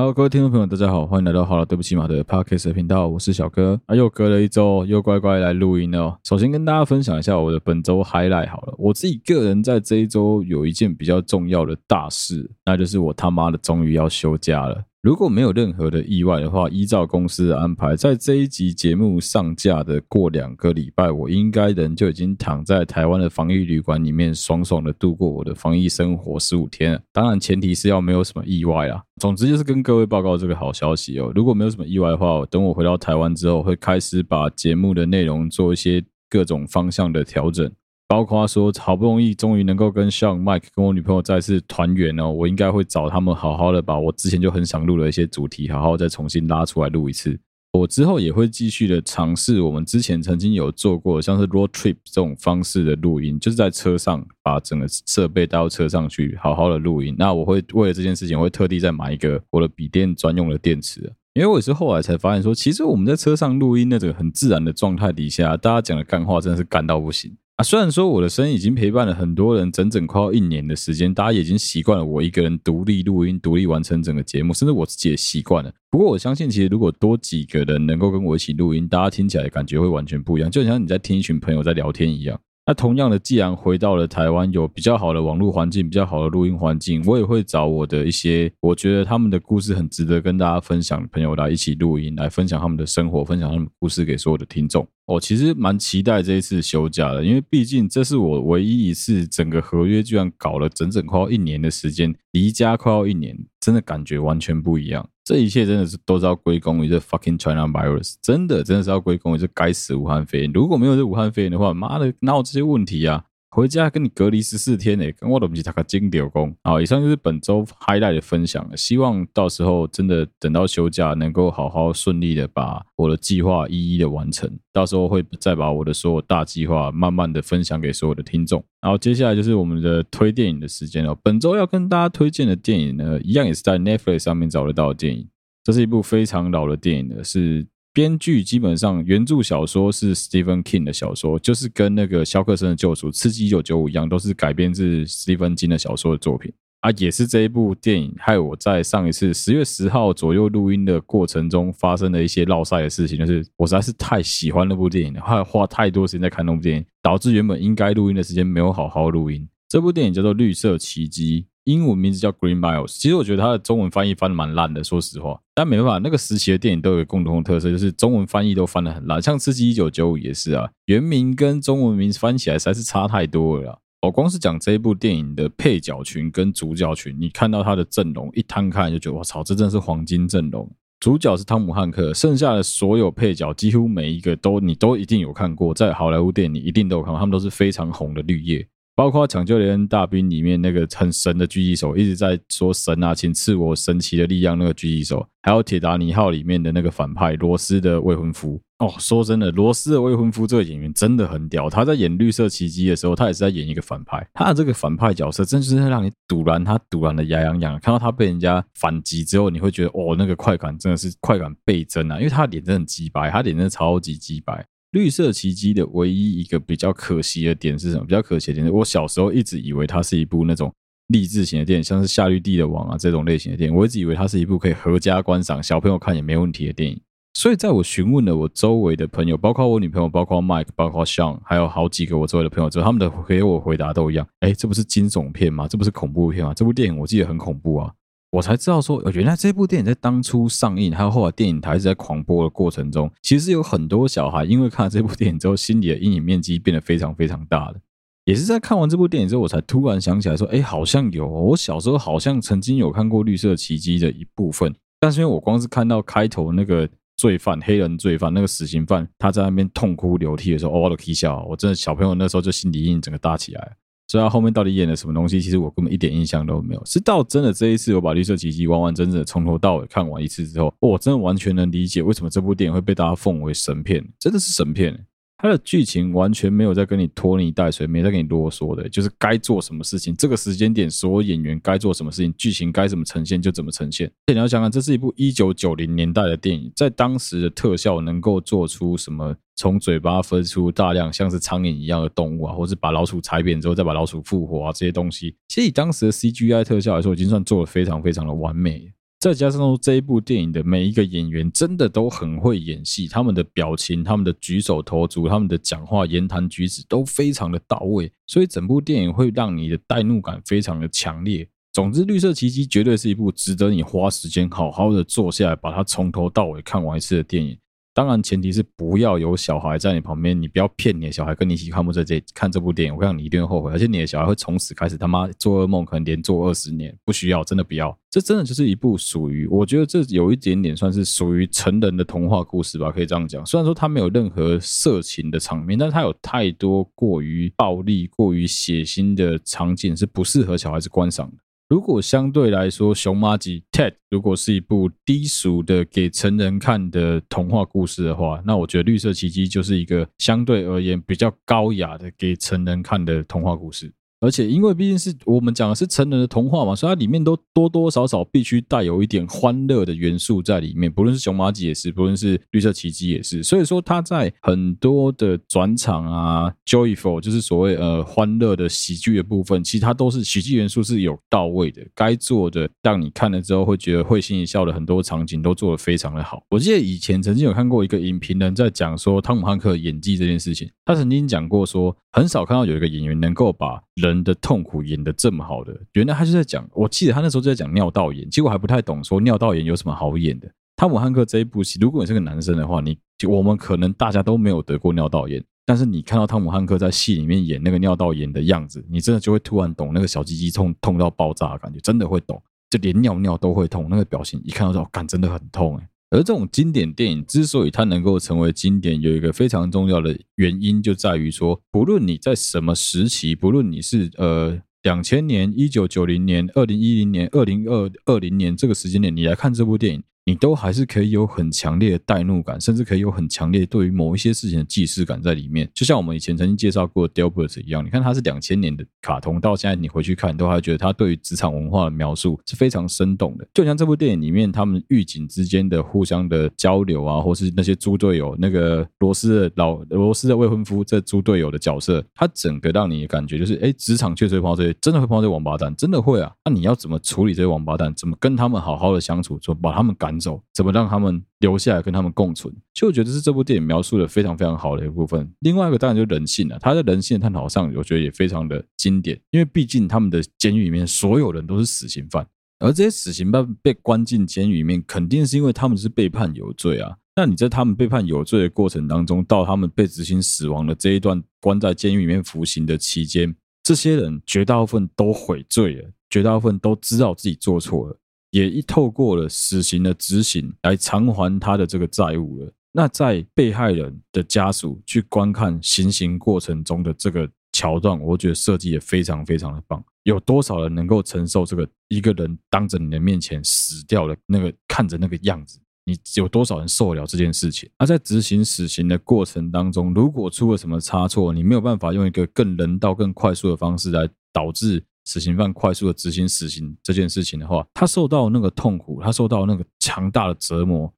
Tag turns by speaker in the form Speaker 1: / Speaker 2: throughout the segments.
Speaker 1: Hello，各位听众朋友，大家好，欢迎来到好了，对不起马的 Podcast 频道，我是小哥。啊，又隔了一周，又乖乖来录音了哦。首先跟大家分享一下我的本周 highlight 好了，我自己个人在这一周有一件比较重要的大事，那就是我他妈的终于要休假了。如果没有任何的意外的话，依照公司的安排，在这一集节目上架的过两个礼拜，我应该人就已经躺在台湾的防疫旅馆里面，爽爽的度过我的防疫生活十五天了。当然，前提是要没有什么意外啦。总之就是跟各位报告这个好消息哦。如果没有什么意外的话，等我回到台湾之后，会开始把节目的内容做一些各种方向的调整。包括说，好不容易终于能够跟 Sean、Mike 跟我女朋友再次团圆哦，我应该会找他们好好的把我之前就很想录的一些主题，好好再重新拉出来录一次。我之后也会继续的尝试我们之前曾经有做过像是 road trip 这种方式的录音，就是在车上把整个设备带到车上去好好的录音。那我会为了这件事情，我会特地再买一个我的笔电专用的电池，因为我也是后来才发现说，其实我们在车上录音那种很自然的状态底下，大家讲的干话真的是干到不行。啊，虽然说我的声音已经陪伴了很多人整整快要一年的时间，大家已经习惯了我一个人独立录音、独立完成整个节目，甚至我自己也习惯了。不过我相信，其实如果多几个人能够跟我一起录音，大家听起来感觉会完全不一样，就像你在听一群朋友在聊天一样。那同样的，既然回到了台湾，有比较好的网络环境，比较好的录音环境，我也会找我的一些我觉得他们的故事很值得跟大家分享的朋友来一起录音，来分享他们的生活，分享他们故事给所有的听众。我其实蛮期待这一次休假的，因为毕竟这是我唯一一次整个合约居然搞了整整快要一年的时间，离家快要一年，真的感觉完全不一样。这一切真的是都是要归功于这 fucking China virus，真的真的是要归功于这该死武汉肺炎。如果没有这武汉肺炎的话，妈的，哪有这些问题啊？回家跟你隔离十四天诶，跟我都不是他个金屌工。好，以上就是本周 highlight 的分享。希望到时候真的等到休假，能够好好顺利的把我的计划一一的完成。到时候会再把我的所有大计划慢慢的分享给所有的听众。然后接下来就是我们的推电影的时间了。本周要跟大家推荐的电影呢，一样也是在 Netflix 上面找得到的电影。这是一部非常老的电影了，是。编剧基本上原著小说是 Stephen King 的小说，就是跟那个肖克森的救赎、刺激一九九五一样，都是改编自 Stephen King 的小说的作品啊。也是这一部电影害我在上一次十月十号左右录音的过程中发生了一些落赛的事情，就是我实在是太喜欢那部电影了，还花太多时间在看那部电影，导致原本应该录音的时间没有好好录音。这部电影叫做《绿色奇迹》。英文名字叫 Green Miles，其实我觉得它的中文翻译翻的蛮烂的，说实话。但没办法，那个时期的电影都有一个共同的特色，就是中文翻译都翻的很烂。像《刺激一九九五》也是啊，原名跟中文名翻起来实在是差太多了。我光是讲这一部电影的配角群跟主角群，你看到他的阵容一摊开，就觉得我操，这真的是黄金阵容。主角是汤姆汉克，剩下的所有配角几乎每一个都你都一定有看过，在好莱坞电影你一定都有看过，他们都是非常红的绿叶。包括《抢救连大兵》里面那个很神的狙击手，一直在说神啊，请赐我神奇的力量。那个狙击手，还有《铁达尼号》里面的那个反派罗斯的未婚夫。哦，说真的，罗斯的未婚夫这个演员真的很屌。他在演《绿色奇迹》的时候，他也是在演一个反派。他的这个反派角色，真是让你堵然他，堵然的牙痒痒。看到他被人家反击之后，你会觉得哦，那个快感真的是快感倍增啊！因为他脸真的很鸡白，他脸真的超级鸡白。绿色奇迹的唯一一个比较可惜的点是什么？比较可惜的点是，我小时候一直以为它是一部那种励志型的电影，像是《夏绿蒂的网》啊这种类型的电影，我一直以为它是一部可以合家观赏、小朋友看也没问题的电影。所以，在我询问了我周围的朋友，包括我女朋友、包括 Mike、包括 Sean，还有好几个我周围的朋友之后，他们的给我回答都一样：哎，这不是惊悚片吗？这不是恐怖片吗？这部电影我记得很恐怖啊。我才知道说，原来这部电影在当初上映，还有后来电影台是在狂播的过程中，其实有很多小孩因为看了这部电影之后，心里的阴影面积变得非常非常大的。也是在看完这部电影之后，我才突然想起来说，哎，好像有，我小时候好像曾经有看过《绿色奇迹》的一部分，但是因为我光是看到开头那个罪犯，黑人罪犯，那个死刑犯，他在那边痛哭流涕的时候，哦，我都起笑，我真的小朋友那时候就心理阴影整个大起来。所以他后面到底演了什么东西，其实我根本一点印象都没有。是到真的这一次，我把《绿色奇迹》完完整整从头到尾看完一次之后，我真的完全能理解为什么这部电影会被大家奉为神片，真的是神片。它的剧情完全没有在跟你拖泥带水，没在跟你啰嗦的，就是该做什么事情，这个时间点所有演员该做什么事情，剧情该怎么呈现就怎么呈现。你要想想，这是一部一九九零年代的电影，在当时的特效能够做出什么？从嘴巴分出大量像是苍蝇一样的动物啊，或是把老鼠踩扁之后再把老鼠复活啊，这些东西，其实以当时的 CGI 特效来说，已经算做得非常非常的完美。再加上这一部电影的每一个演员真的都很会演戏，他们的表情、他们的举手投足、他们的讲话、言谈举止都非常的到位，所以整部电影会让你的代入感非常的强烈。总之，《绿色奇迹》绝对是一部值得你花时间好好的坐下来，把它从头到尾看完一次的电影。当然，前提是不要有小孩在你旁边，你不要骗你的小孩跟你一起看不这这看这部电影，我跟你，一定会后悔，而且你的小孩会从此开始他妈做噩梦，可能连做二十年。不需要，真的不要。这真的就是一部属于，我觉得这有一点点算是属于成人的童话故事吧，可以这样讲。虽然说它没有任何色情的场面，但它有太多过于暴力、过于血腥的场景是不适合小孩子观赏的。如果相对来说，《熊妈吉》Ted 如果是一部低俗的给成人看的童话故事的话，那我觉得《绿色奇迹》就是一个相对而言比较高雅的给成人看的童话故事。而且，因为毕竟是我们讲的是成人的童话嘛，所以它里面都多多少少必须带有一点欢乐的元素在里面。不论是熊麻吉也是，不论是绿色奇迹也是。所以说，它在很多的转场啊，joyful 就是所谓呃欢乐的喜剧的部分，其实它都是喜剧元素是有到位的，该做的让你看了之后会觉得会心一笑的很多场景都做得非常的好。我记得以前曾经有看过一个影评人在讲说汤姆汉克演技这件事情，他曾经讲过说，很少看到有一个演员能够把人的痛苦演得这么好的，原来他就在讲，我记得他那时候就在讲尿道炎，结果还不太懂，说尿道炎有什么好演的。汤姆汉克这一部戏，如果你是个男生的话，你我们可能大家都没有得过尿道炎，但是你看到汤姆汉克在戏里面演那个尿道炎的样子，你真的就会突然懂那个小鸡鸡痛痛到爆炸的感觉，真的会懂，就连尿尿都会痛，那个表情一看到就感真的很痛哎。而这种经典电影之所以它能够成为经典，有一个非常重要的原因，就在于说，不论你在什么时期，不论你是呃两千年、一九九零年、二零一零年、二零二二零年这个时间点，你来看这部电影。你都还是可以有很强烈的代入感，甚至可以有很强烈对于某一些事情的既视感在里面。就像我们以前曾经介绍过 Dilbert 一样，你看他是两千年的卡通，到现在你回去看，都还觉得他对于职场文化的描述是非常生动的。就像这部电影里面，他们狱警之间的互相的交流啊，或是那些猪队友，那个罗斯的老罗斯的未婚夫这猪队友的角色，他整个让你的感觉就是，哎，职场确实会碰到这些，真的会碰到这些王八蛋，真的会啊。那你要怎么处理这些王八蛋？怎么跟他们好好的相处？说把他们赶。走，怎么让他们留下来跟他们共存？其实我觉得是这部电影描述的非常非常好的一部分。另外一个当然就人性了，他在人性探讨上，我觉得也非常的经典。因为毕竟他们的监狱里面所有人都是死刑犯，而这些死刑犯被关进监狱里面，肯定是因为他们是被判有罪啊。那你在他们被判有罪的过程当中，到他们被执行死亡的这一段关在监狱里面服刑的期间，这些人绝大部分都悔罪了，绝大部分都知道自己做错了。也一透过了死刑的执行来偿还他的这个债务了。那在被害人的家属去观看行刑过程中的这个桥段，我觉得设计也非常非常的棒。有多少人能够承受这个一个人当着你的面前死掉的那个看着那个样子？你有多少人受得了这件事情？而在执行死刑的过程当中，如果出了什么差错，你没有办法用一个更人道、更快速的方式来导致。死刑犯快速的执行死刑这件事情的话，他受到那个痛苦，他受到那个强大的折磨，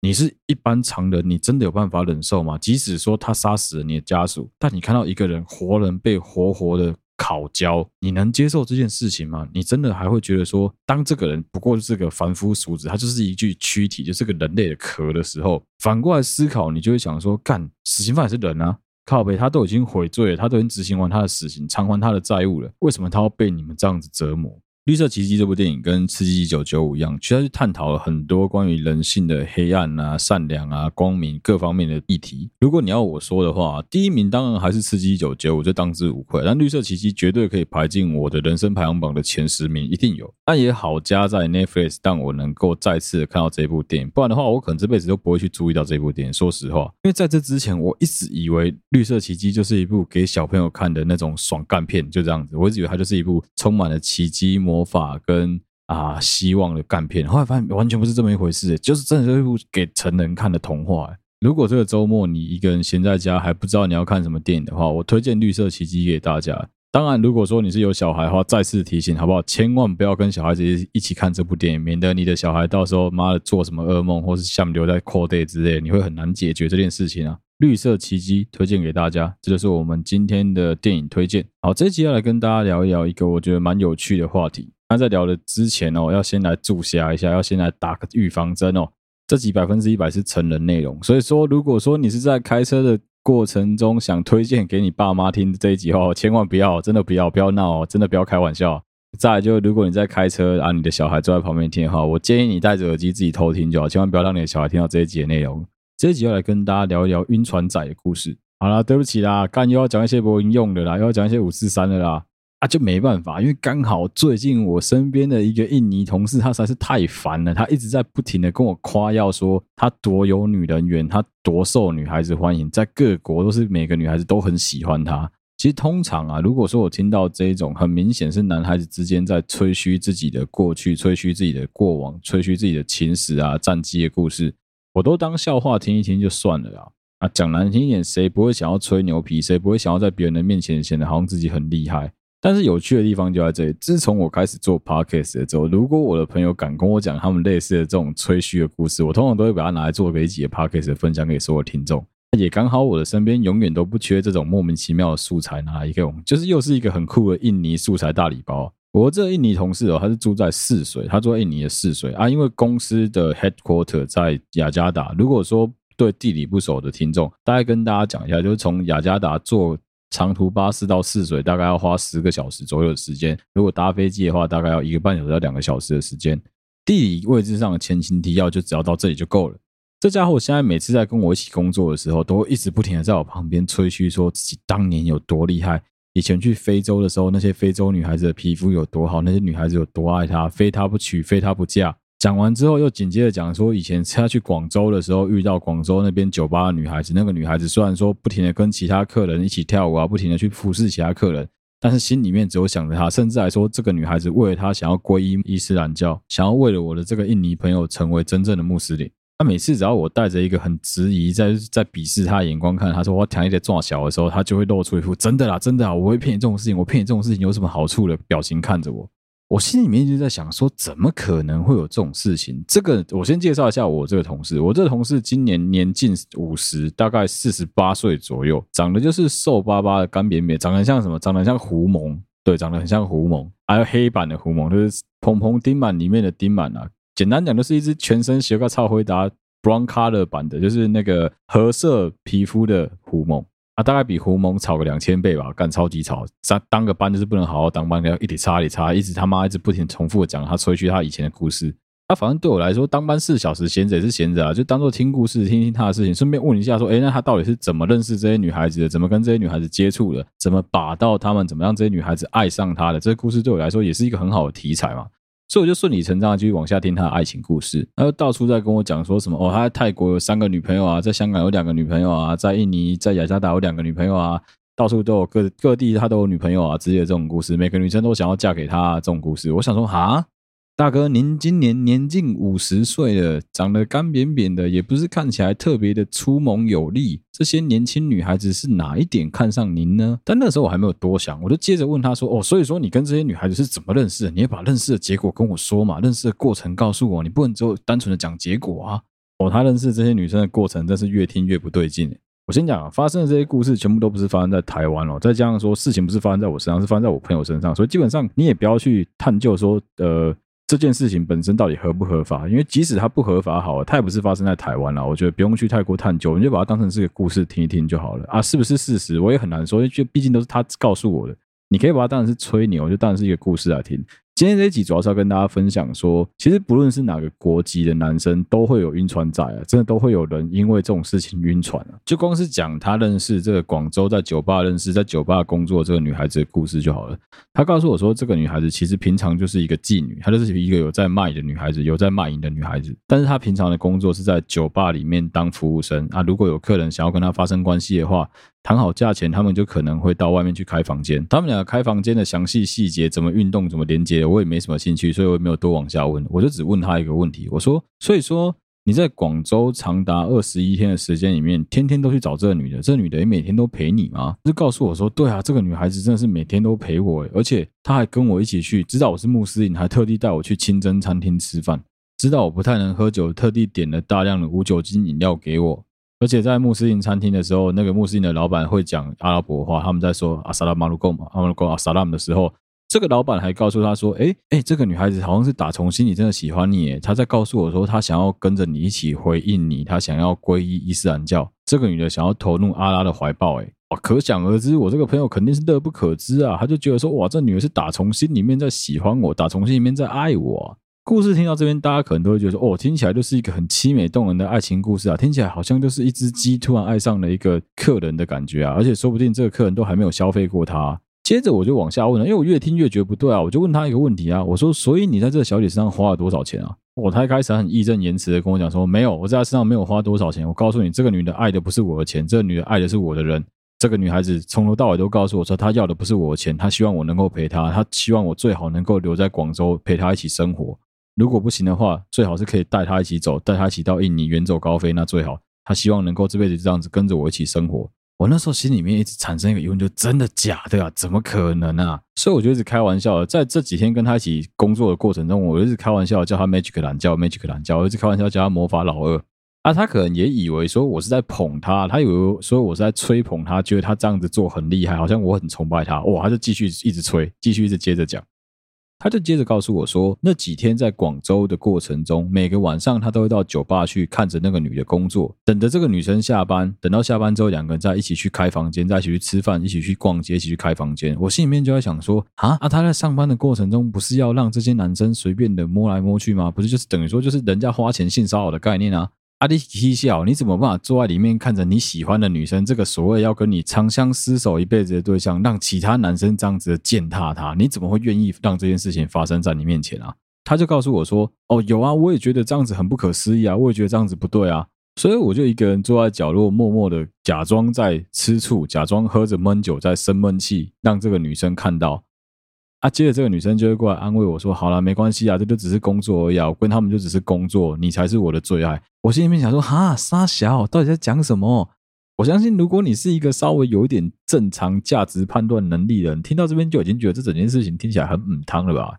Speaker 1: 你是一般常人，你真的有办法忍受吗？即使说他杀死了你的家属，但你看到一个人活人被活活的烤焦，你能接受这件事情吗？你真的还会觉得说，当这个人不过是个凡夫俗子，他就是一具躯体，就是个人类的壳的时候，反过来思考，你就会想说，干，死刑犯也是人啊。靠北，他都已经悔罪了，他都已经执行完他的死刑，偿还他的债务了，为什么他要被你们这样子折磨？《绿色奇迹》这部电影跟《刺激一九九五》一样，其实它是探讨了很多关于人性的黑暗啊、善良啊、光明各方面的议题。如果你要我说的话，第一名当然还是《刺激一九九五》，这当之无愧。但《绿色奇迹》绝对可以排进我的人生排行榜的前十名，一定有。但也好加在 Netflix，让我能够再次看到这部电影。不然的话，我可能这辈子都不会去注意到这部电影。说实话，因为在这之前，我一直以为《绿色奇迹》就是一部给小朋友看的那种爽干片，就这样子。我一直以为它就是一部充满了奇迹魔。魔法跟啊希望的干片，后来发现完全不是这么一回事，就是真的是一部给成人看的童话。如果这个周末你一个人闲在家还不知道你要看什么电影的话，我推荐《绿色奇迹》给大家。当然，如果说你是有小孩的话，再次提醒好不好？千万不要跟小孩子一起看这部电影，免得你的小孩到时候妈的做什么噩梦，或是像留在 cold day 之类，你会很难解决这件事情啊。绿色奇迹推荐给大家，这就是我们今天的电影推荐。好，这一集要来跟大家聊一聊一个我觉得蛮有趣的话题。那在聊的之前哦，要先来注下一下，要先来打个预防针哦。这集百分之一百是成人内容，所以说如果说你是在开车的过程中想推荐给你爸妈听这一集哦，千万不要，真的不要，不要闹哦，真的不要开玩笑。再来就如果你在开车啊，你的小孩坐在旁边听哈，我建议你戴着耳机自己偷听就好，千万不要让你的小孩听到这一集的内容。这一集要来跟大家聊一聊晕船仔的故事。好啦，对不起啦，刚又要讲一些不用的啦，又要讲一些五四三的啦。啊，就没办法，因为刚好最近我身边的一个印尼同事，他实在是太烦了，他一直在不停的跟我夸耀说他多有女人缘，他多受女孩子欢迎，在各国都是每个女孩子都很喜欢他。其实通常啊，如果说我听到这一种很明显是男孩子之间在吹嘘自己的过去、吹嘘自己的过往、吹嘘自己的情史啊、战绩的故事，我都当笑话听一听就算了啦。啊，讲难听一点，谁不会想要吹牛皮？谁不会想要在别人的面前显得好像自己很厉害？但是有趣的地方就在这里。自从我开始做 podcast 之后，如果我的朋友敢跟我讲他们类似的这种吹嘘的故事，我通常都会把它拿来做个一集的 podcast 分享给所有听众。也刚好我的身边永远都不缺这种莫名其妙的素材拿来用，就是又是一个很酷的印尼素材大礼包。我这印尼同事哦，他是住在泗水，他住在印尼的泗水啊，因为公司的 headquarter 在雅加达。如果说对地理不熟的听众，大概跟大家讲一下，就是从雅加达坐。长途巴士到泗水大概要花十个小时左右的时间，如果搭飞机的话，大概要一个半小时到两个小时的时间。地理位置上的前情提要就只要到这里就够了。这家伙现在每次在跟我一起工作的时候，都会一直不停的在我旁边吹嘘，说自己当年有多厉害，以前去非洲的时候，那些非洲女孩子的皮肤有多好，那些女孩子有多爱他，非他不娶，非他不嫁。讲完之后，又紧接着讲说，以前他去广州的时候，遇到广州那边酒吧的女孩子。那个女孩子虽然说不停的跟其他客人一起跳舞啊，不停的去服侍其他客人，但是心里面只有想着他。甚至还说，这个女孩子为了他想要皈依伊斯兰教，想要为了我的这个印尼朋友成为真正的穆斯林。他每次只要我带着一个很质疑、在在鄙视他的眼光看，他说我强烈的撞小的时候，他就会露出一副真的啦，真的啊，我会骗你这种事情，我骗你这种事情有什么好处的表情看着我。我心里面一直在想，说怎么可能会有这种事情？这个我先介绍一下我这个同事，我这个同事今年年近五十，大概四十八岁左右，长得就是瘦巴巴的、干扁扁，长得像什么？长得像狐獴，对，长得很像狐獴，还有黑版的狐獴，就是蓬蓬丁满里面的丁满啊。简单讲，就是一只全身血个超回答 brown color 版的，就是那个褐色皮肤的狐獴。啊，大概比狐獴吵个两千倍吧，干超级吵。当当个班就是不能好好当班，要一直插一直插，一直他妈一直不停重复的讲他吹嘘他以前的故事。他、啊、反正对我来说，当班四小时闲着也是闲着啊，就当做听故事，听听他的事情，顺便问一下说，哎，那他到底是怎么认识这些女孩子的？怎么跟这些女孩子接触的？怎么把到他们？怎么让这些女孩子爱上他的？这个故事对我来说也是一个很好的题材嘛。所以我就顺理成章的继续往下听他的爱情故事，他就到处在跟我讲说什么哦，他在泰国有三个女朋友啊，在香港有两个女朋友啊，在印尼在雅加达有两个女朋友啊，到处都有各各地他都有女朋友啊之类的这种故事，每个女生都想要嫁给他啊，这种故事，我想说哈。大哥，您今年年近五十岁了，长得干扁扁的，也不是看起来特别的粗猛有力。这些年轻女孩子是哪一点看上您呢？但那时候我还没有多想，我就接着问他说：“哦，所以说你跟这些女孩子是怎么认识的？你也把认识的结果跟我说嘛，认识的过程告诉我，你不能只有单纯的讲结果啊。”哦，他认识这些女生的过程，真是越听越不对劲。我先讲啊，发生的这些故事全部都不是发生在台湾哦，再加上说事情不是发生在我身上，是发生在我朋友身上，所以基本上你也不要去探究说，呃。这件事情本身到底合不合法？因为即使它不合法，好，它也不是发生在台湾啦。我觉得不用去太过探究，你就把它当成是个故事听一听就好了啊。是不是事实？我也很难说，因为毕竟都是他告诉我的。你可以把它当成是吹牛，就当成是一个故事来听。今天这一集主要是要跟大家分享说，其实不论是哪个国籍的男生，都会有晕船仔啊，真的都会有人因为这种事情晕船啊。就光是讲他认识这个广州在酒吧认识在酒吧工作这个女孩子的故事就好了。他告诉我说，这个女孩子其实平常就是一个妓女，她就是一个有在卖的女孩子，有在卖淫的女孩子。但是她平常的工作是在酒吧里面当服务生啊。如果有客人想要跟她发生关系的话，谈好价钱，他们就可能会到外面去开房间。他们两个开房间的详细细节，怎么运动，怎么连接，我也没什么兴趣，所以我也没有多往下问。我就只问他一个问题，我说：“所以说你在广州长达二十一天的时间里面，天天都去找这个女的，这女的也每天都陪你吗？”就告诉我说：“对啊，这个女孩子真的是每天都陪我，而且她还跟我一起去，知道我是穆斯林，还特地带我去清真餐厅吃饭，知道我不太能喝酒，特地点了大量的无酒精饮料给我。”而且在穆斯林餐厅的时候，那个穆斯林的老板会讲阿拉伯话，他们在说阿萨拉马鲁贡嘛，阿拉伯阿萨拉姆的时候，这个老板还告诉他说：“哎哎，这个女孩子好像是打从心里真的喜欢你。”，他在告诉我说，他想要跟着你一起回应你，他想要皈依伊斯兰教。这个女的想要投入阿拉的怀抱。哎，哇，可想而知，我这个朋友肯定是乐不可支啊。他就觉得说：“哇，这女的是打从心里面在喜欢我，打从心里面在爱我。”故事听到这边，大家可能都会觉得说：“哦，听起来就是一个很凄美动人的爱情故事啊，听起来好像就是一只鸡突然爱上了一个客人的感觉啊，而且说不定这个客人都还没有消费过他。”接着我就往下问了，因为我越听越觉得不对啊，我就问他一个问题啊，我说：“所以你在这个小姐身上花了多少钱啊？”我他一开始很义正言辞的跟我讲说：“没有，我在她身上没有花多少钱。我告诉你，这个女的爱的不是我的钱，这个女的爱的是我的人。这个女孩子从头到尾都告诉我说，她要的不是我的钱，她希望我能够陪她，她希望我最好能够留在广州陪她一起生活。如果不行的话，最好是可以带他一起走，带他一起到印尼远走高飞，那最好。他希望能够这辈子这样子跟着我一起生活。”我那时候心里面一直产生一个疑问，就真的假的啊？怎么可能啊？所以我就一直开玩笑，在这几天跟他一起工作的过程中，我一直开玩笑叫他 Magic 懒叫 Magic 懒叫，我一直开玩笑叫他魔法老二啊。他可能也以为说我是在捧他，他以为说我是在吹捧他，觉得他这样子做很厉害，好像我很崇拜他。哇，他就继续一直吹，继续一直接着讲。他就接着告诉我说，那几天在广州的过程中，每个晚上他都会到酒吧去看着那个女的工作，等着这个女生下班，等到下班之后，两个人再一起去开房间，再一起去吃饭，一起去逛街，一起去开房间。我心里面就在想说，啊啊，他在上班的过程中，不是要让这些男生随便的摸来摸去吗？不是，就是等于说，就是人家花钱性骚扰的概念啊。阿迪嬉笑，你怎么办法坐在里面看着你喜欢的女生，这个所谓要跟你长相厮守一辈子的对象，让其他男生这样子践踏他？你怎么会愿意让这件事情发生在你面前啊？他就告诉我说：“哦，有啊，我也觉得这样子很不可思议啊，我也觉得这样子不对啊。”所以我就一个人坐在角落，默默的假装在吃醋，假装喝着闷酒在生闷气，让这个女生看到。啊，接着这个女生就会过来安慰我说：“好了，没关系啊，这就只是工作而已啊，我跟他们就只是工作，你才是我的最爱。”我心里面想说：“哈，沙小到底在讲什么？”我相信，如果你是一个稍微有一点正常价值判断能力的人，听到这边就已经觉得这整件事情听起来很母汤了吧？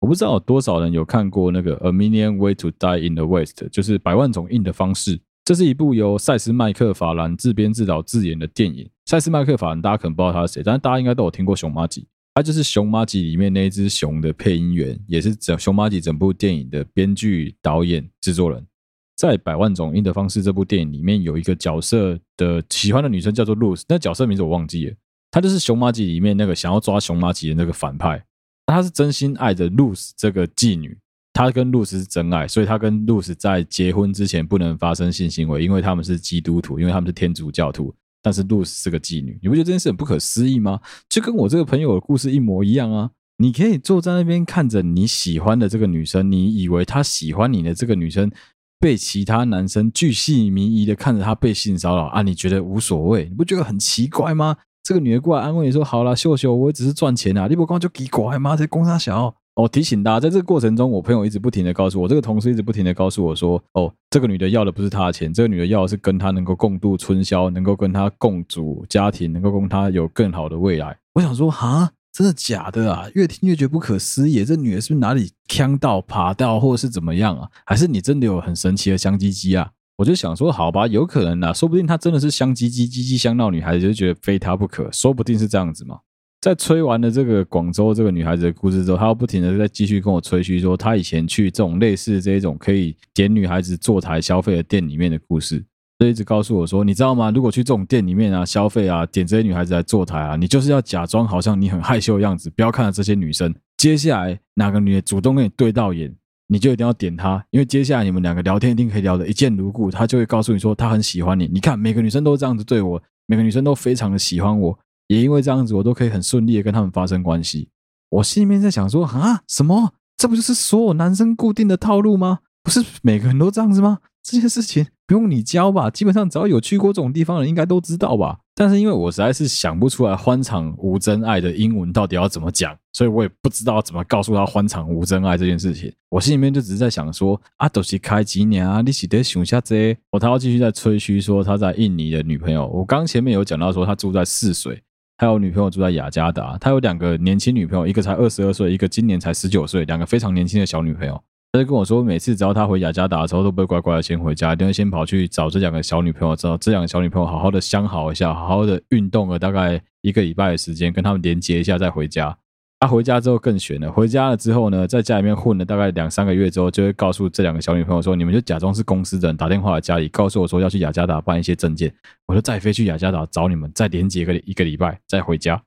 Speaker 1: 我不知道有多少人有看过那个《A Million Way to Die in the West》，就是《百万种硬的方式》。这是一部由赛斯麦克法兰自编自导自演的电影。赛斯麦克法兰大家可能不知道他是谁，但是大家应该都有听过熊麻吉。他就是《熊麻吉》里面那一只熊的配音员，也是整《熊麻吉》整部电影的编剧、导演、制作人。在《百万种硬的方式》这部电影里面，有一个角色的喜欢的女生叫做露丝，那角色名字我忘记了。他就是《熊麻吉》里面那个想要抓熊麻吉的那个反派。他是真心爱着露丝这个妓女，他跟露丝是真爱，所以他跟露丝在结婚之前不能发生性行为，因为他们是基督徒，因为他们是天主教徒。但是露丝是个妓女，你不觉得这件事很不可思议吗？就跟我这个朋友的故事一模一样啊！你可以坐在那边看着你喜欢的这个女生，你以为她喜欢你的这个女生被其他男生巨细靡遗的看着她被性骚扰啊，你觉得无所谓？你不觉得很奇怪吗？这个女的过来安慰你说：“好啦，秀秀，我只是赚钱啊，你不光就奇怪吗？这公差小。”我提醒大家，在这个过程中，我朋友一直不停的告诉我，这个同事一直不停的告诉我说：“哦，这个女的要的不是他的钱，这个女的要的是跟他能够共度春宵，能够跟他共组家庭，能够跟他有更好的未来。”我想说，哈，真的假的啊？越听越觉得不可思议。这女的是不是哪里锵到、爬到，或者是怎么样啊？还是你真的有很神奇的香鸡鸡啊？我就想说，好吧，有可能啊，说不定她真的是香鸡鸡、鸡鸡香闹女孩子，就觉得非她不可，说不定是这样子嘛。在吹完了这个广州这个女孩子的故事之后，她又不停的在继续跟我吹嘘说，她以前去这种类似这一种可以点女孩子坐台消费的店里面的故事，就一直告诉我说，你知道吗？如果去这种店里面啊消费啊，点这些女孩子来坐台啊，你就是要假装好像你很害羞的样子，不要看到这些女生。接下来哪个女的主动跟你对到眼，你就一定要点她，因为接下来你们两个聊天一定可以聊得一见如故，她就会告诉你说她很喜欢你。你看每个女生都这样子对我，每个女生都非常的喜欢我。也因为这样子，我都可以很顺利的跟他们发生关系。我心里面在想说啊，什么？这不就是所有男生固定的套路吗？不是每个人都这样子吗？这件事情不用你教吧？基本上只要有去过这种地方的人，应该都知道吧？但是因为我实在是想不出来欢场无真爱的英文到底要怎么讲，所以我也不知道怎么告诉他欢场无真爱这件事情。我心里面就只是在想说啊，都是开几年啊，你是得想下这。我他要继续在吹嘘说他在印尼的女朋友。我刚前面有讲到说他住在泗水。他有女朋友住在雅加达，他有两个年轻女朋友，一个才二十二岁，一个今年才十九岁，两个非常年轻的小女朋友。他就跟我说，每次只要他回雅加达的时候，都不会乖乖的先回家，一定会先跑去找这两个小女朋友，找这两个小女朋友好好的相好一下，好好的运动了大概一个礼拜的时间，跟他们连接一下再回家。他、回家之后更悬了，回家了之后呢，在家里面混了大概两三个月之后，就会告诉这两个小女朋友说：“你们就假装是公司的人，打电话来家里，告诉我说要去雅加达办一些证件，我就再飞去雅加达找你们，再连接个一个礼拜，再回家。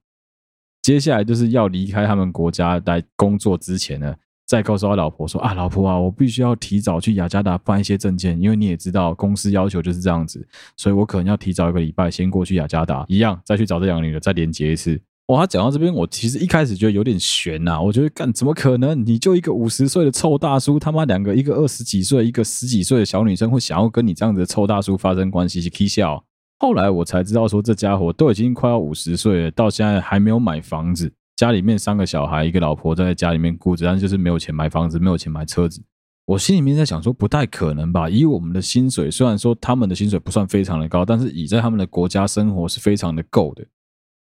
Speaker 1: 接下来就是要离开他们国家来工作之前呢，再告诉他老婆说：啊，老婆啊，我必须要提早去雅加达办一些证件，因为你也知道公司要求就是这样子，所以我可能要提早一个礼拜先过去雅加达，一样再去找这两个女的再连接一次。”哇，他讲到这边，我其实一开始觉得有点悬呐。我觉得干怎么可能？你就一个五十岁的臭大叔，他妈两个，一个二十几岁，一个十几岁的小女生，会想要跟你这样子的臭大叔发生关系去 k 笑？后来我才知道，说这家伙都已经快要五十岁了，到现在还没有买房子，家里面三个小孩，一个老婆在家里面顾着，但就是没有钱买房子，没有钱买车子。我心里面在想说，不太可能吧？以我们的薪水，虽然说他们的薪水不算非常的高，但是以在他们的国家生活是非常的够的。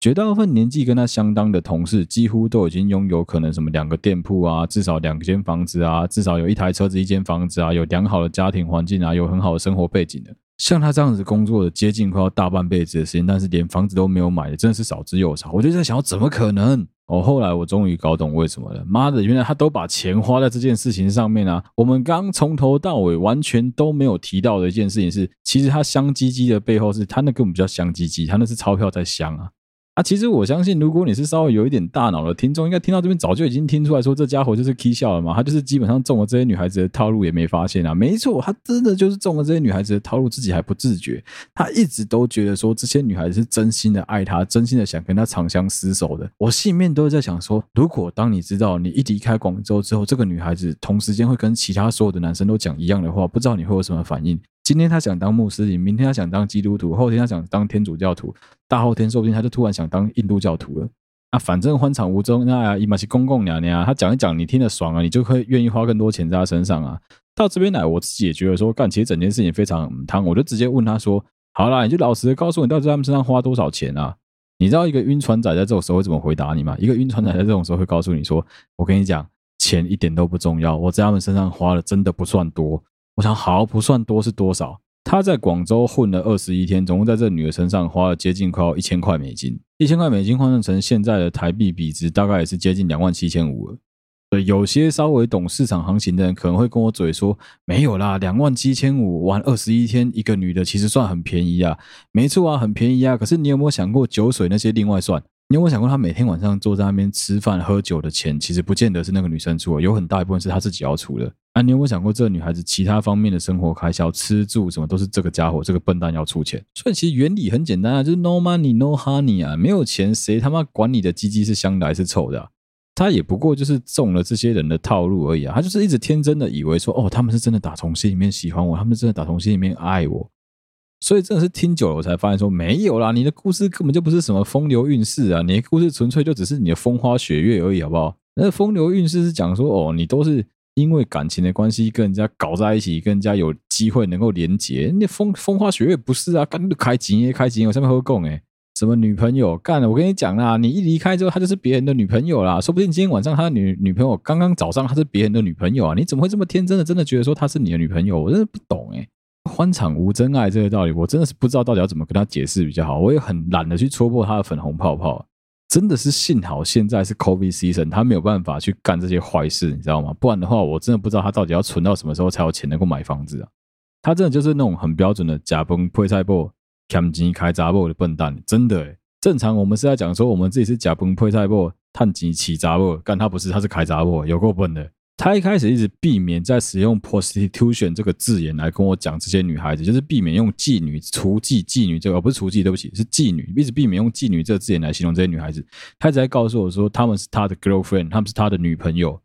Speaker 1: 绝大部分年纪跟他相当的同事，几乎都已经拥有可能什么两个店铺啊，至少两间房子啊，至少有一台车子、一间房子啊，有良好的家庭环境啊，有很好的生活背景的。像他这样子工作的，接近快要大半辈子的时间，但是连房子都没有买的，真的是少之又少。我就在想，怎么可能？哦，后来我终于搞懂为什么了。妈的，原来他都把钱花在这件事情上面啊！我们刚从头到尾完全都没有提到的一件事情是，其实他香唧唧的背后是他那根本不叫香唧唧，他那是钞票在香啊。啊，其实我相信，如果你是稍微有一点大脑的听众，应该听到这边早就已经听出来说，这家伙就是 K 笑了嘛。他就是基本上中了这些女孩子的套路，也没发现啊。没错，他真的就是中了这些女孩子的套路，自己还不自觉。他一直都觉得说，这些女孩子是真心的爱他，真心的想跟他长相厮守的。我心里面都在想说，如果当你知道你一离开广州之后，这个女孩子同时间会跟其他所有的男生都讲一样的话，不知道你会有什么反应？今天他想当穆斯林，明天他想当基督徒，后天他想当天主教徒，大后天说不定他就突然想当印度教徒了。啊，反正欢场无中，那伊玛是公公娘娘，他讲一讲你听得爽啊，你就会愿意花更多钱在他身上啊。到这边来，我自己也觉得说，干其实整件事情非常汤，我就直接问他说：“好啦，你就老实的告诉我，你到底在他们身上花多少钱啊？”你知道一个晕船仔在这种时候会怎么回答你吗？一个晕船仔在这种时候会告诉你说：“我跟你讲，钱一点都不重要，我在他们身上花的真的不算多。”我想，好，不算多是多少？他在广州混了二十一天，总共在这女的身上花了接近快要一千块美金。一千块美金换算成现在的台币比值，大概也是接近两万七千五了。对，有些稍微懂市场行情的人可能会跟我嘴说：“没有啦，两万七千五玩二十一天，一个女的其实算很便宜啊。”没错啊，很便宜啊。可是你有没有想过酒水那些另外算？你有没有想过，他每天晚上坐在那边吃饭喝酒的钱，其实不见得是那个女生出，有很大一部分是他自己要出的。啊，你有没有想过，这个女孩子其他方面的生活开销，吃住什么都是这个家伙这个笨蛋要出钱？所以其实原理很简单啊，就是 no money no honey 啊，没有钱谁他妈管你的鸡鸡是香的还是臭的？他也不过就是中了这些人的套路而已啊，他就是一直天真的以为说，哦，他们是真的打从心里面喜欢我，他们真的打从心里面爱我。所以真的是听久了，我才发现说没有啦，你的故事根本就不是什么风流韵事啊，你的故事纯粹就只是你的风花雪月而已，好不好？那风流韵事是讲说哦，你都是因为感情的关系跟人家搞在一起，跟人家有机会能够连结。那风风花雪月不是啊，干开金也开金，我上面会讲诶，什么女朋友干了？我跟你讲啦，你一离开之后，她就是别人的女朋友啦，说不定今天晚上他的女女朋友刚刚早上她是别人的女朋友啊，你怎么会这么天真的真的觉得说她是你的女朋友？我真的不懂诶。欢场无真爱这个道理，我真的是不知道到底要怎么跟他解释比较好。我也很懒得去戳破他的粉红泡泡。真的是幸好现在是 COVID season，他没有办法去干这些坏事，你知道吗？不然的话，我真的不知道他到底要存到什么时候才有钱能够买房子啊。他真的就是那种很标准的假崩配菜波、抢钱开闸波的笨蛋。真的，正常我们是在讲说我们自己是假崩配菜布、探钱起闸波，干他不是，他是开闸波，有够笨的。他一开始一直避免在使用 prostitution 这个字眼来跟我讲这些女孩子，就是避免用妓女、雏妓、妓女这个，而不是雏妓，对不起，是妓女，一直避免用妓女这个字眼来形容这些女孩子。他一直在告诉我说，他们是他的 girlfriend，他们是他的女朋友。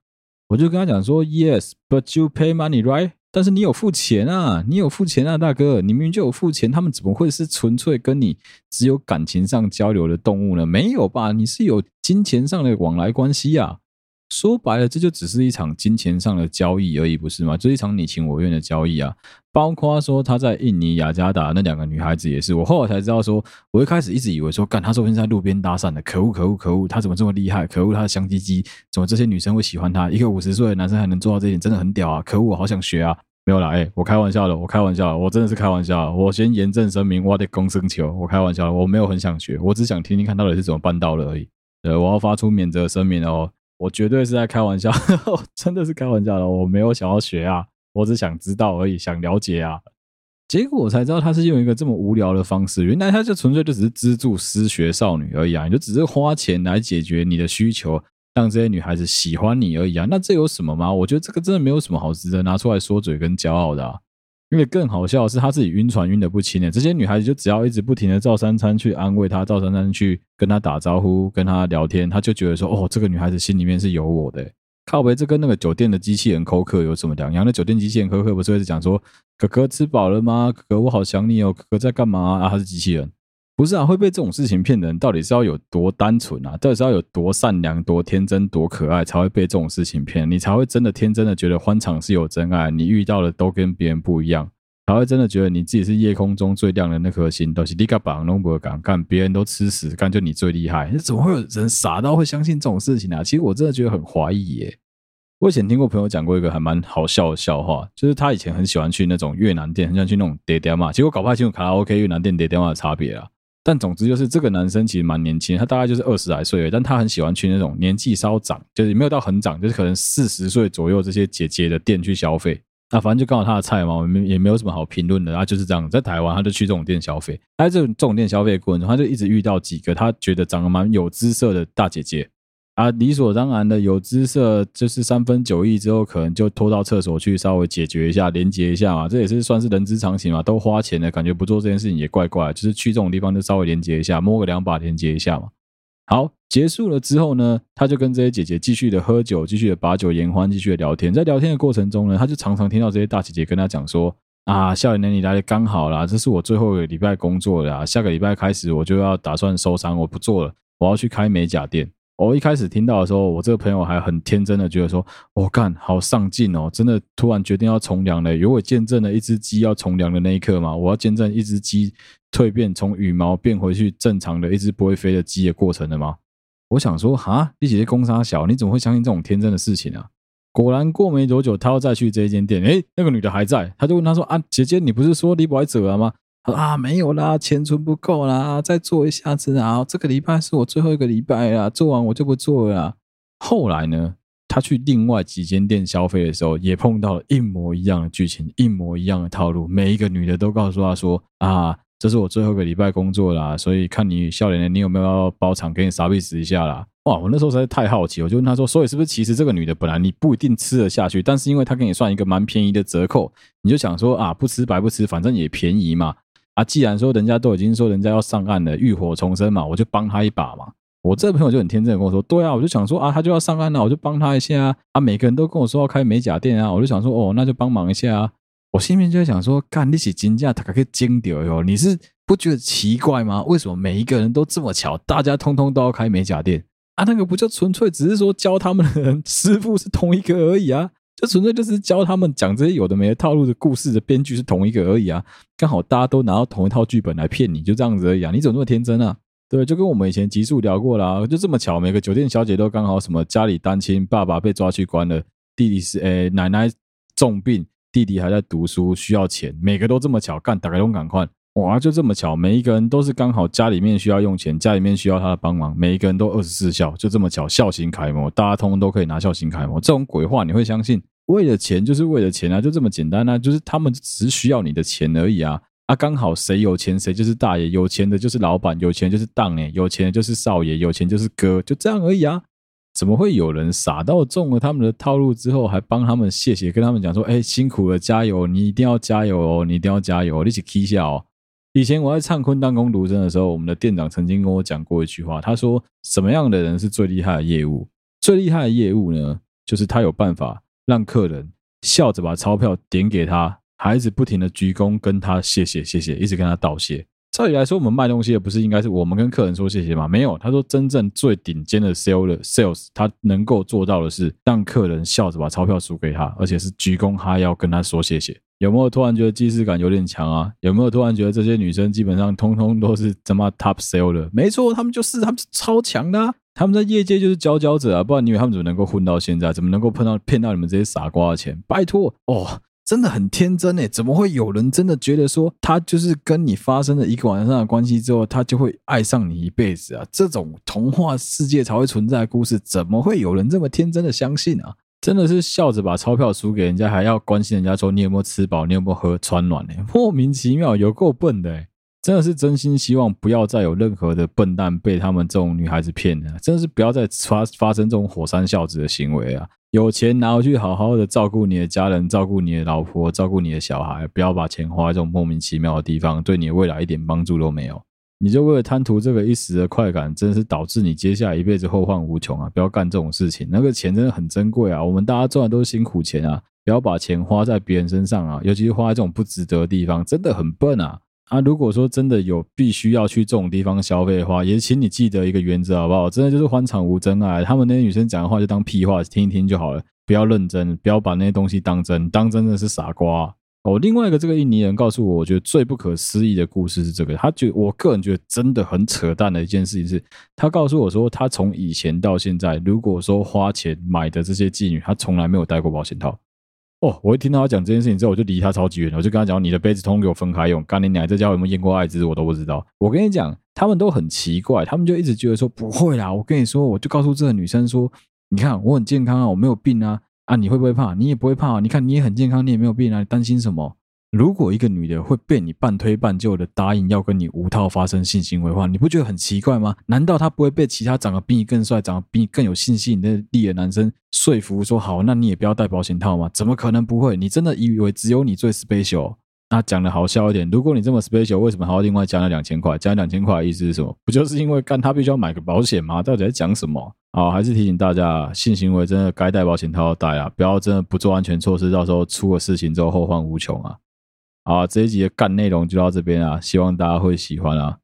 Speaker 1: 我就跟他讲说，Yes，but you pay money, right？但是你有付钱啊，你有付钱啊，大哥，你明明就有付钱，他们怎么会是纯粹跟你只有感情上交流的动物呢？没有吧？你是有金钱上的往来关系啊。说白了，这就只是一场金钱上的交易而已，不是吗？就是一场你情我愿的交易啊！包括说他在印尼雅加达那两个女孩子也是，我后来才知道说，我一开始一直以为说，干他说不定在路边搭讪的，可恶可恶可恶，他怎么这么厉害？可恶他的香鸡鸡，怎么这些女生会喜欢他？一个五十岁的男生还能做到这一点，真的很屌啊！可恶，我好想学啊！没有啦，哎，我开玩笑的，我开玩笑，我真的是开玩笑。我先严正声明，我的公生球，我开玩笑，我没有很想学，我只想听听看到底是怎么办到的而已。呃，我要发出免责声明哦，我绝对是在开玩笑，真的是开玩笑的，我没有想要学啊，我只想知道而已，想了解啊。结果我才知道他是用一个这么无聊的方式，原来他就纯粹就只是资助失学少女而已啊，你就只是花钱来解决你的需求，让这些女孩子喜欢你而已啊，那这有什么吗？我觉得这个真的没有什么好值得拿出来说嘴跟骄傲的。因为更好笑的是他自己晕船晕的不轻呢，这些女孩子就只要一直不停的赵三餐去安慰他，赵三餐去跟他打招呼，跟他聊天，他就觉得说，哦，这个女孩子心里面是有我的。靠为，这跟那个酒店的机器人口渴有什么两样？那酒店机器人口渴不是会讲说：“哥哥吃饱了吗？哥哥我好想你哦，哥哥在干嘛啊？”他是机器人，不是啊？会被这种事情骗的人，到底是要有多单纯啊？到底是要有多善良、多天真、多可爱，才会被这种事情骗？你才会真的天真的觉得欢场是有真爱，你遇到的都跟别人不一样，才会真的觉得你自己是夜空中最亮的那颗星。都是你个榜弄不敢干，别人都吃屎干，就你最厉害？怎么会有人傻到会相信这种事情啊？其实我真的觉得很怀疑耶。我以前听过朋友讲过一个还蛮好笑的笑话，就是他以前很喜欢去那种越南店，很喜欢去那种爹爹嘛，结果搞不太清楚卡拉 OK 越南店爹爹嘛的差别啊。但总之就是这个男生其实蛮年轻，他大概就是二十来岁，但他很喜欢去那种年纪稍长，就是没有到很长，就是可能四十岁左右这些姐姐的店去消费。那反正就刚好他的菜嘛，我们也没有什么好评论的。他就是这样，在台湾他就去这种店消费，在这种这种店消费过程中，他就一直遇到几个他觉得长得蛮有姿色的大姐姐。啊，理所当然的有姿色，就是三分酒意之后，可能就拖到厕所去稍微解决一下，连接一下嘛，这也是算是人之常情嘛。都花钱了，感觉不做这件事情也怪怪，就是去这种地方就稍微连接一下，摸个两把连接一下嘛。好，结束了之后呢，他就跟这些姐姐继续的喝酒，继续的把酒言欢，继续的聊天。在聊天的过程中呢，他就常常听到这些大姐姐跟他讲说：“啊，笑脸你来的刚好啦，这是我最后一个礼拜工作了，下个礼拜开始我就要打算收山，我不做了，我要去开美甲店。”我一开始听到的时候，我这个朋友还很天真的觉得说：“我干，好上进哦，真的突然决定要从良了，有我见证了一只鸡要从良的那一刻吗？我要见证一只鸡蜕变，从羽毛变回去正常的一只不会飞的鸡的过程了吗？”我想说：“哈，你姐姐公三小，你怎么会相信这种天真的事情啊？”果然过没多久，他要再去这一间店，诶，那个女的还在，他就问他说：“啊，姐姐，你不是说你不爱走了吗？”啊，没有啦，钱存不够啦，再做一下子啊！这个礼拜是我最后一个礼拜啦，做完我就不做了啦。后来呢，他去另外几间店消费的时候，也碰到了一模一样的剧情，一模一样的套路。每一个女的都告诉他说：“啊，这是我最后一个礼拜工作啦，所以看你笑脸的，你有没有要包场给你杀必死一下啦？”哇，我那时候实在太好奇，我就问他说：“所以是不是其实这个女的本来你不一定吃得下去，但是因为她给你算一个蛮便宜的折扣，你就想说啊，不吃白不吃，反正也便宜嘛。”啊，既然说人家都已经说人家要上岸了，浴火重生嘛，我就帮他一把嘛。我这个朋友就很天真的跟我说，对啊，我就想说啊，他就要上岸了，我就帮他一下啊。啊，每个人都跟我说要开美甲店啊，我就想说哦，那就帮忙一下啊。我心里面就在想说，干你起金价，他可以精掉哟。你是不觉得奇怪吗？为什么每一个人都这么巧，大家通通都要开美甲店啊？那个不就纯粹只是说教他们的人师傅是同一个而已啊？就纯粹就是教他们讲这些有的没的套路的故事的编剧是同一个而已啊，刚好大家都拿到同一套剧本来骗你，就这样子而已啊！你怎么那么天真啊？对，就跟我们以前极速聊过啦，就这么巧，每个酒店小姐都刚好什么家里单亲，爸爸被抓去关了，弟弟是诶、奶奶重病，弟弟还在读书需要钱，每个都这么巧，干打开都赶快。哇，就这么巧，每一个人都是刚好家里面需要用钱，家里面需要他的帮忙，每一个人都二十四孝，就这么巧，孝行楷模，大家通通都可以拿孝行楷模，这种鬼话你会相信？为了钱就是为了钱啊，就这么简单啊，就是他们只需要你的钱而已啊，啊，刚好谁有钱谁就是大爷，有钱的就是老板，有钱就是当哎，有钱就是少爷，有钱就是哥，就这样而已啊。怎么会有人傻到中了他们的套路之后，还帮他们谢谢，跟他们讲说，哎，辛苦了，加油，你一定要加油哦，你一定要加油，一起 K 下哦。以前我在唱坤当工读生的时候，我们的店长曾经跟我讲过一句话，他说：“什么样的人是最厉害的业务？最厉害的业务呢，就是他有办法让客人笑着把钞票点给他，还一直不停的鞠躬跟他谢谢谢谢，一直跟他道谢。照理来说，我们卖东西的不是应该是我们跟客人说谢谢吗？没有，他说真正最顶尖的 sales sales，他能够做到的是让客人笑着把钞票数给他，而且是鞠躬，哈腰跟他说谢谢。”有没有突然觉得既视感有点强啊？有没有突然觉得这些女生基本上通通都是他妈 top seller？没错，他们就是，他们是超强的啊，他们在业界就是佼佼者啊！不然你以为他们怎么能够混到现在？怎么能够碰到骗到你们这些傻瓜的钱？拜托哦，真的很天真诶，怎么会有人真的觉得说他就是跟你发生了一个晚上的关系之后，他就会爱上你一辈子啊？这种童话世界才会存在的故事，怎么会有人这么天真的相信啊？真的是笑着把钞票输给人家，还要关心人家说你有没有吃饱，你有没有喝穿暖呢？莫名其妙，有够笨的诶，真的是真心希望不要再有任何的笨蛋被他们这种女孩子骗了，真的是不要再发发生这种火山孝子的行为啊！有钱拿回去，好好的照顾你的家人，照顾你的老婆，照顾你的小孩，不要把钱花在这种莫名其妙的地方，对你的未来一点帮助都没有。你就为了贪图这个一时的快感，真的是导致你接下来一辈子后患无穷啊！不要干这种事情，那个钱真的很珍贵啊！我们大家赚的都是辛苦钱啊，不要把钱花在别人身上啊，尤其是花在这种不值得的地方，真的很笨啊！啊，如果说真的有必须要去这种地方消费的话，也请你记得一个原则，好不好？真的就是欢场无真爱，他们那些女生讲的话就当屁话听一听就好了，不要认真，不要把那些东西当真，当真的是傻瓜哦。另外一个这个印尼人告诉我，我觉得最不可思议的故事是这个，他觉我个人觉得真的很扯淡的一件事情是，他告诉我说，他从以前到现在，如果说花钱买的这些妓女，他从来没有戴过保险套。哦，我一听到他讲这件事情之后，我就离他超级远，我就跟他讲：“你的杯子通通给我分开用。”干你娘，这家伙有没有验过艾滋？我都不知道。我跟你讲，他们都很奇怪，他们就一直觉得说不会啦。我跟你说，我就告诉这个女生说：“你看我很健康啊，我没有病啊啊！你会不会怕？你也不会怕。你看你也很健康，你也没有病啊，你担心什么？”如果一个女的会被你半推半就的答应要跟你无套发生性行为的话，你不觉得很奇怪吗？难道她不会被其他长得比你更帅、长得比你更有性吸引力的男生说服说好，那你也不要戴保险套吗？怎么可能不会？你真的以为只有你最 special？那讲的好笑一点，如果你这么 special，为什么还要另外加那两千块？加两千块的意思是什么？不就是因为干他必须要买个保险吗？到底在讲什么？好，还是提醒大家，性行为真的该戴保险套要戴啊，不要真的不做安全措施，到时候出了事情之后后患无穷啊！好，这一集的干内容就到这边啊，希望大家会喜欢啊。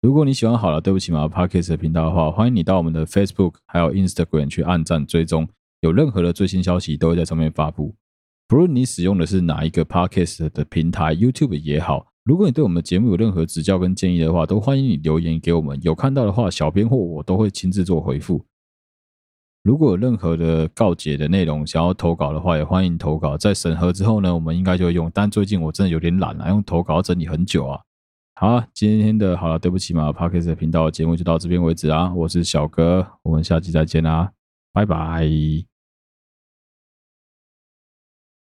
Speaker 1: 如果你喜欢好了，对不起嘛，Podcast 的频道的话，欢迎你到我们的 Facebook 还有 Instagram 去按赞追踪，有任何的最新消息都会在上面发布。不论你使用的是哪一个 Podcast 的平台，YouTube 也好，如果你对我们节目有任何指教跟建议的话，都欢迎你留言给我们。有看到的话，小编或我都会亲自做回复。如果有任何的告解的内容想要投稿的话，也欢迎投稿。在审核之后呢，我们应该就会用。但最近我真的有点懒啊，用投稿整理很久啊。好，今天的好了，对不起嘛，Podcast 频道节目就到这边为止啊。我是小哥，我们下期再见啦，拜拜。